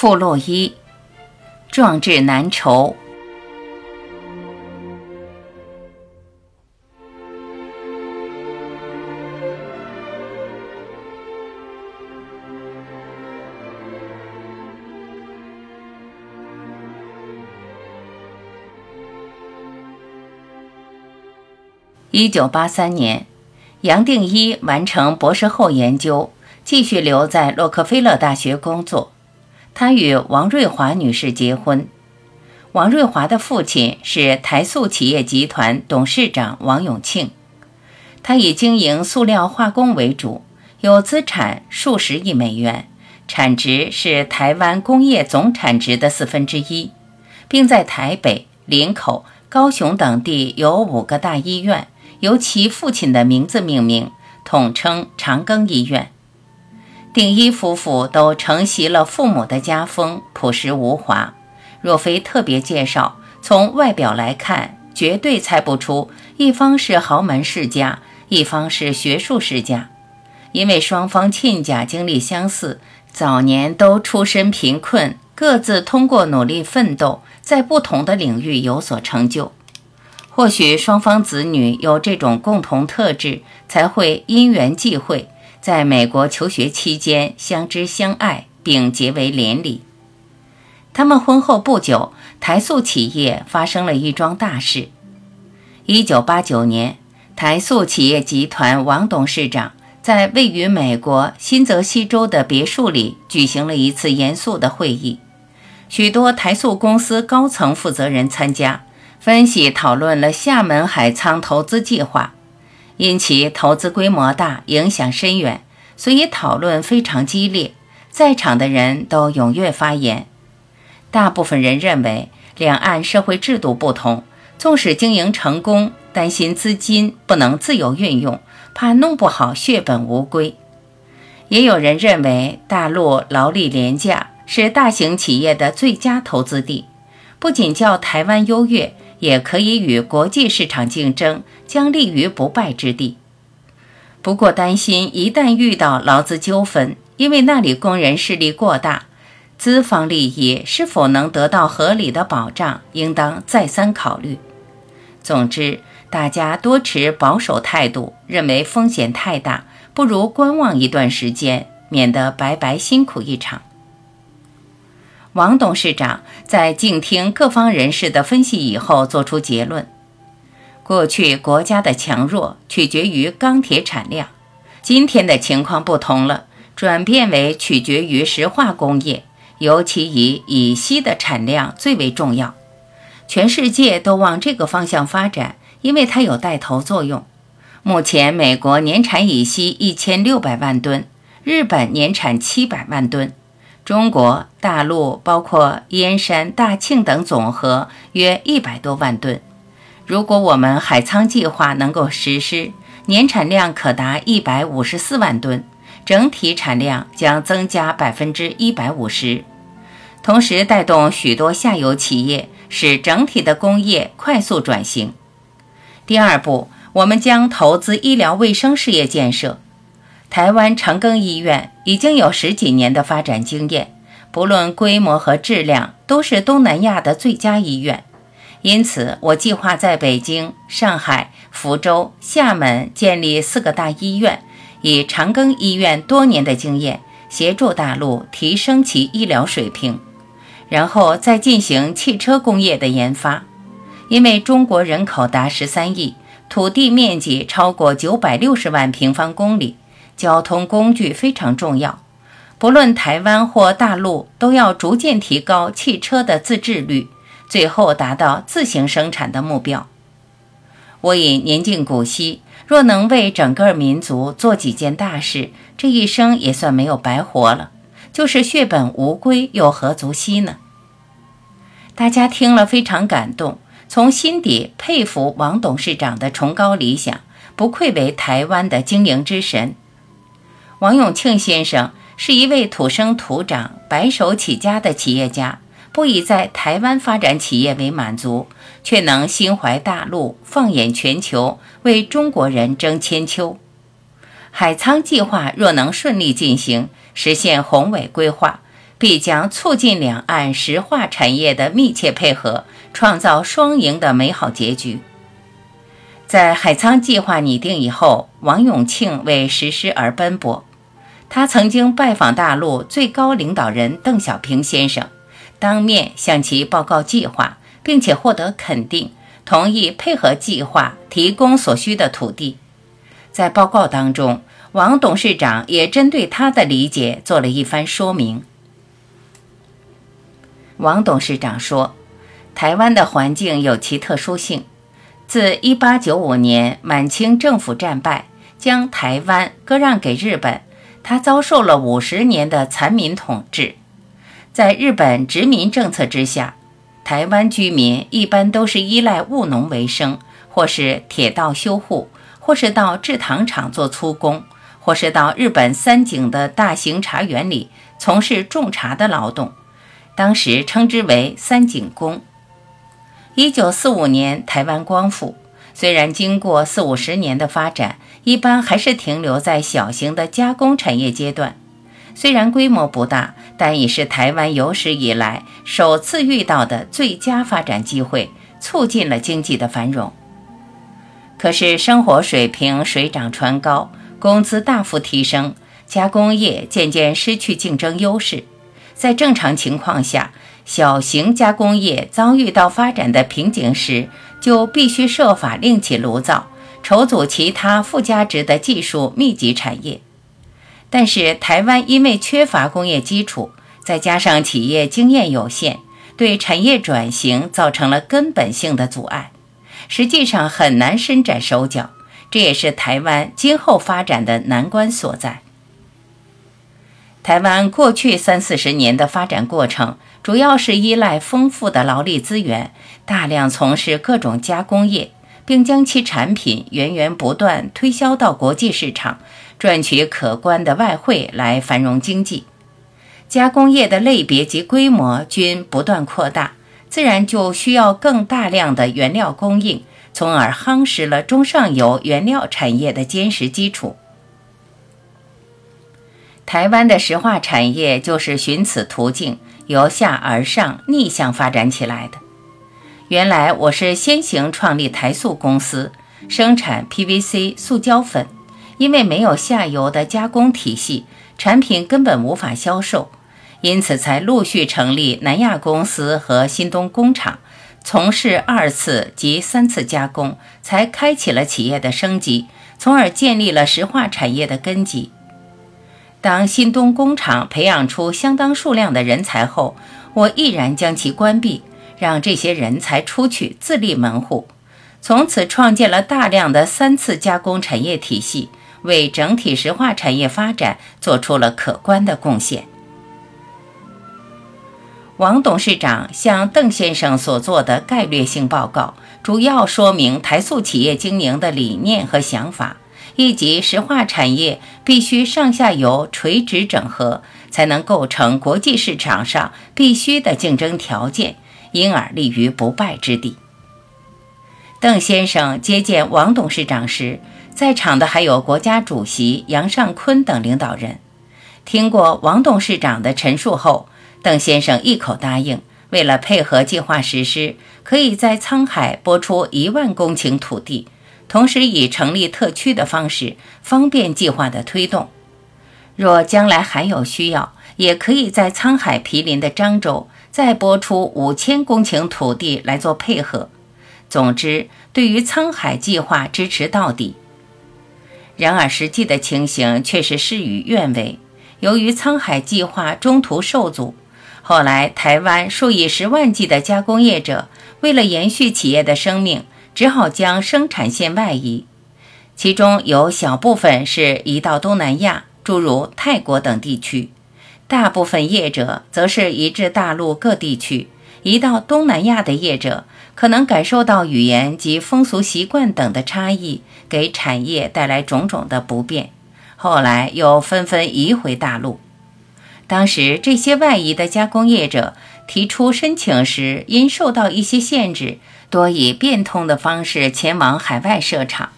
傅洛伊：壮志难酬。一九八三年，杨定一完成博士后研究，继续留在洛克菲勒大学工作。他与王瑞华女士结婚。王瑞华的父亲是台塑企业集团董事长王永庆。他以经营塑料化工为主，有资产数十亿美元，产值是台湾工业总产值的四分之一，并在台北、林口、高雄等地有五个大医院。由其父亲的名字命名，统称长庚医院。定一夫妇都承袭了父母的家风，朴实无华。若非特别介绍，从外表来看，绝对猜不出一方是豪门世家，一方是学术世家。因为双方亲家经历相似，早年都出身贫困，各自通过努力奋斗，在不同的领域有所成就。或许双方子女有这种共同特质，才会因缘际会，在美国求学期间相知相爱，并结为连理。他们婚后不久，台塑企业发生了一桩大事。一九八九年，台塑企业集团王董事长在位于美国新泽西州的别墅里举行了一次严肃的会议，许多台塑公司高层负责人参加。分析讨论了厦门海沧投资计划，因其投资规模大、影响深远，所以讨论非常激烈。在场的人都踊跃发言。大部分人认为，两岸社会制度不同，纵使经营成功，担心资金不能自由运用，怕弄不好血本无归。也有人认为，大陆劳力廉价，是大型企业的最佳投资地，不仅叫台湾优越。也可以与国际市场竞争，将立于不败之地。不过担心一旦遇到劳资纠纷，因为那里工人势力过大，资方利益是否能得到合理的保障，应当再三考虑。总之，大家多持保守态度，认为风险太大，不如观望一段时间，免得白白辛苦一场。王董事长在静听各方人士的分析以后，作出结论：过去国家的强弱取决于钢铁产量，今天的情况不同了，转变为取决于石化工业，尤其以乙烯的产量最为重要。全世界都往这个方向发展，因为它有带头作用。目前，美国年产乙烯一千六百万吨，日本年产七百万吨。中国大陆包括燕山、大庆等总和约一百多万吨。如果我们海沧计划能够实施，年产量可达一百五十四万吨，整体产量将增加百分之一百五十，同时带动许多下游企业，使整体的工业快速转型。第二步，我们将投资医疗卫生事业建设。台湾长庚医院已经有十几年的发展经验，不论规模和质量，都是东南亚的最佳医院。因此，我计划在北京、上海、福州、厦门建立四个大医院，以长庚医院多年的经验，协助大陆提升其医疗水平，然后再进行汽车工业的研发。因为中国人口达十三亿，土地面积超过九百六十万平方公里。交通工具非常重要，不论台湾或大陆，都要逐渐提高汽车的自制率，最后达到自行生产的目标。我已年近古稀，若能为整个民族做几件大事，这一生也算没有白活了。就是血本无归，又何足惜呢？大家听了非常感动，从心底佩服王董事长的崇高理想，不愧为台湾的经营之神。王永庆先生是一位土生土长、白手起家的企业家，不以在台湾发展企业为满足，却能心怀大陆、放眼全球，为中国人争千秋。海沧计划若能顺利进行，实现宏伟规划，必将促进两岸石化产业的密切配合，创造双赢的美好结局。在海沧计划拟定以后，王永庆为实施而奔波。他曾经拜访大陆最高领导人邓小平先生，当面向其报告计划，并且获得肯定，同意配合计划提供所需的土地。在报告当中，王董事长也针对他的理解做了一番说明。王董事长说：“台湾的环境有其特殊性。自1895年满清政府战败，将台湾割让给日本，他遭受了五十年的残民统治。在日本殖民政策之下，台湾居民一般都是依赖务农为生，或是铁道修护，或是到制糖厂做粗工，或是到日本三井的大型茶园里从事种茶的劳动。”当时称之为三井工。一九四五年台湾光复，虽然经过四五十年的发展，一般还是停留在小型的加工产业阶段。虽然规模不大，但已是台湾有史以来首次遇到的最佳发展机会，促进了经济的繁荣。可是生活水平水涨船高，工资大幅提升，加工业渐渐失去竞争优势。在正常情况下，小型加工业遭遇到发展的瓶颈时，就必须设法另起炉灶，筹组其他附加值的技术密集产业。但是，台湾因为缺乏工业基础，再加上企业经验有限，对产业转型造成了根本性的阻碍，实际上很难伸展手脚。这也是台湾今后发展的难关所在。台湾过去三四十年的发展过程，主要是依赖丰富的劳力资源，大量从事各种加工业，并将其产品源源不断推销到国际市场，赚取可观的外汇来繁荣经济。加工业的类别及规模均不断扩大，自然就需要更大量的原料供应，从而夯实了中上游原料产业的坚实基础。台湾的石化产业就是循此途径由下而上逆向发展起来的。原来我是先行创立台塑公司，生产 PVC 塑胶粉，因为没有下游的加工体系，产品根本无法销售，因此才陆续成立南亚公司和新东工厂，从事二次及三次加工，才开启了企业的升级，从而建立了石化产业的根基。当新东工厂培养出相当数量的人才后，我毅然将其关闭，让这些人才出去自立门户，从此创建了大量的三次加工产业体系，为整体石化产业发展做出了可观的贡献。王董事长向邓先生所做的概略性报告，主要说明台塑企业经营的理念和想法。一级石化产业必须上下游垂直整合，才能构成国际市场上必须的竞争条件，因而立于不败之地。邓先生接见王董事长时，在场的还有国家主席杨尚昆等领导人。听过王董事长的陈述后，邓先生一口答应，为了配合计划实施，可以在沧海拨出一万公顷土地。同时以成立特区的方式，方便计划的推动。若将来还有需要，也可以在沧海毗邻的漳州再拨出五千公顷土地来做配合。总之，对于沧海计划支持到底。然而，实际的情形却是事与愿违。由于沧海计划中途受阻，后来台湾数以十万计的加工业者为了延续企业的生命。只好将生产线外移，其中有小部分是移到东南亚，诸如泰国等地区；大部分业者则是移至大陆各地区。移到东南亚的业者可能感受到语言及风俗习惯等的差异，给产业带来种种的不便，后来又纷纷移回大陆。当时这些外移的加工业者提出申请时，因受到一些限制。多以变通的方式前往海外设厂，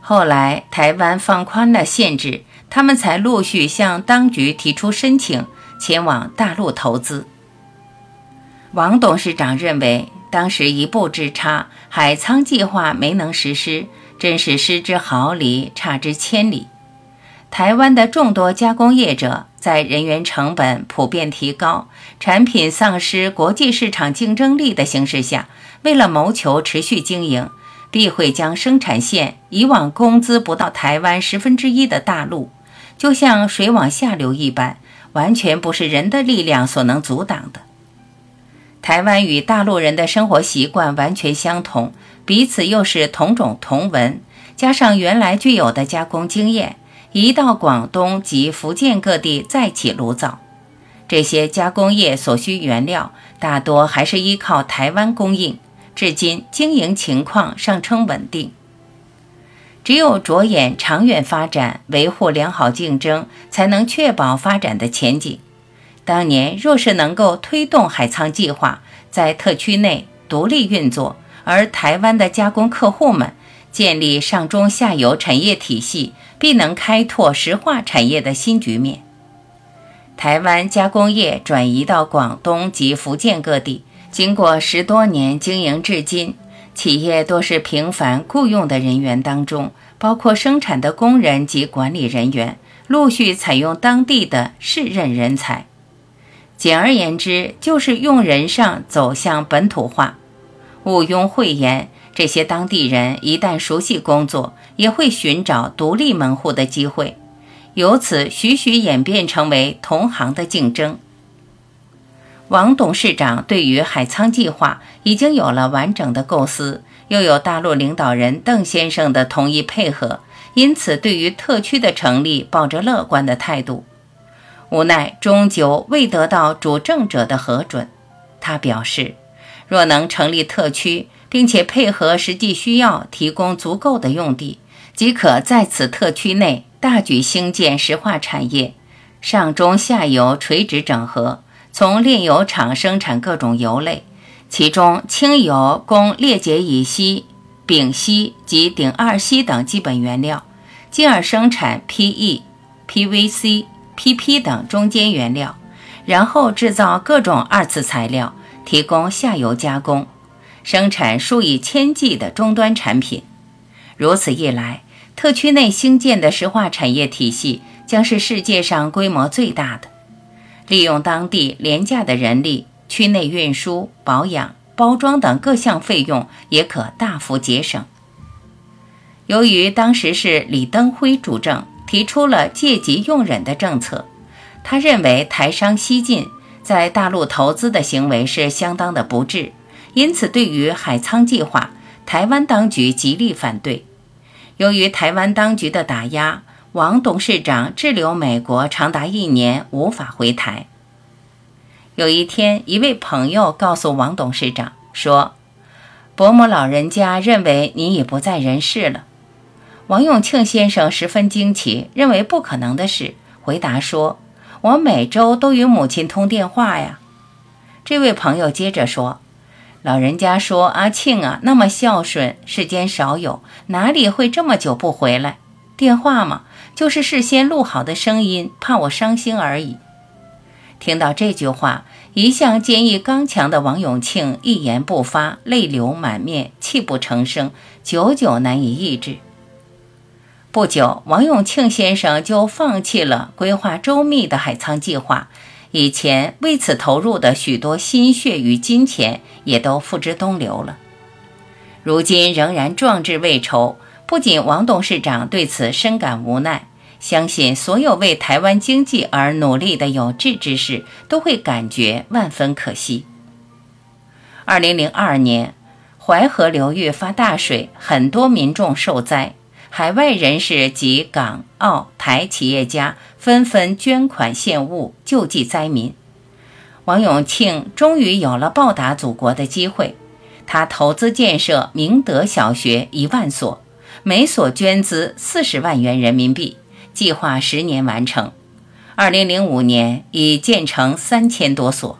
后来台湾放宽了限制，他们才陆续向当局提出申请，前往大陆投资。王董事长认为，当时一步之差，海沧计划没能实施，真是失之毫厘，差之千里。台湾的众多加工业者在人员成本普遍提高、产品丧失国际市场竞争力的形势下，为了谋求持续经营，必会将生产线移往工资不到台湾十分之一的大陆，就像水往下流一般，完全不是人的力量所能阻挡的。台湾与大陆人的生活习惯完全相同，彼此又是同种同文，加上原来具有的加工经验，一到广东及福建各地再起炉灶。这些加工业所需原料大多还是依靠台湾供应，至今经营情况尚称稳定。只有着眼长远发展，维护良好竞争，才能确保发展的前景。当年若是能够推动海沧计划在特区内独立运作，而台湾的加工客户们建立上中下游产业体系，必能开拓石化产业的新局面。台湾加工业转移到广东及福建各地，经过十多年经营至今，企业多是平凡雇佣的人员当中，包括生产的工人及管理人员，陆续采用当地的适任人才。简而言之，就是用人上走向本土化。毋庸讳言，这些当地人一旦熟悉工作，也会寻找独立门户的机会，由此徐徐演变成为同行的竞争。王董事长对于海沧计划已经有了完整的构思，又有大陆领导人邓先生的同意配合，因此对于特区的成立抱着乐观的态度。无奈，终究未得到主政者的核准。他表示，若能成立特区，并且配合实际需要，提供足够的用地，即可在此特区内大举兴建石化产业，上中下游垂直整合，从炼油厂生产各种油类，其中轻油供裂解乙烯、丙烯及丙二烯等基本原料，进而生产 PE、PVC。PP 等中间原料，然后制造各种二次材料，提供下游加工，生产数以千计的终端产品。如此一来，特区内兴建的石化产业体系将是世界上规模最大的。利用当地廉价的人力，区内运输、保养、包装等各项费用也可大幅节省。由于当时是李登辉主政。提出了借机用人的政策，他认为台商西进在大陆投资的行为是相当的不智，因此对于海沧计划，台湾当局极力反对。由于台湾当局的打压，王董事长滞留美国长达一年，无法回台。有一天，一位朋友告诉王董事长说：“伯母老人家认为你已不在人世了。”王永庆先生十分惊奇，认为不可能的事，回答说：“我每周都与母亲通电话呀。”这位朋友接着说：“老人家说阿庆啊，那么孝顺，世间少有，哪里会这么久不回来？电话嘛，就是事先录好的声音，怕我伤心而已。”听到这句话，一向坚毅刚强的王永庆一言不发，泪流满面，泣不成声，久久难以抑制。不久，王永庆先生就放弃了规划周密的海沧计划，以前为此投入的许多心血与金钱也都付之东流了。如今仍然壮志未酬，不仅王董事长对此深感无奈，相信所有为台湾经济而努力的有志之士都会感觉万分可惜。二零零二年，淮河流域发大水，很多民众受灾。海外人士及港澳台企业家纷纷捐款献物救济灾民。王永庆终于有了报答祖国的机会，他投资建设明德小学一万所，每所捐资四十万元人民币，计划十年完成。二零零五年已建成三千多所。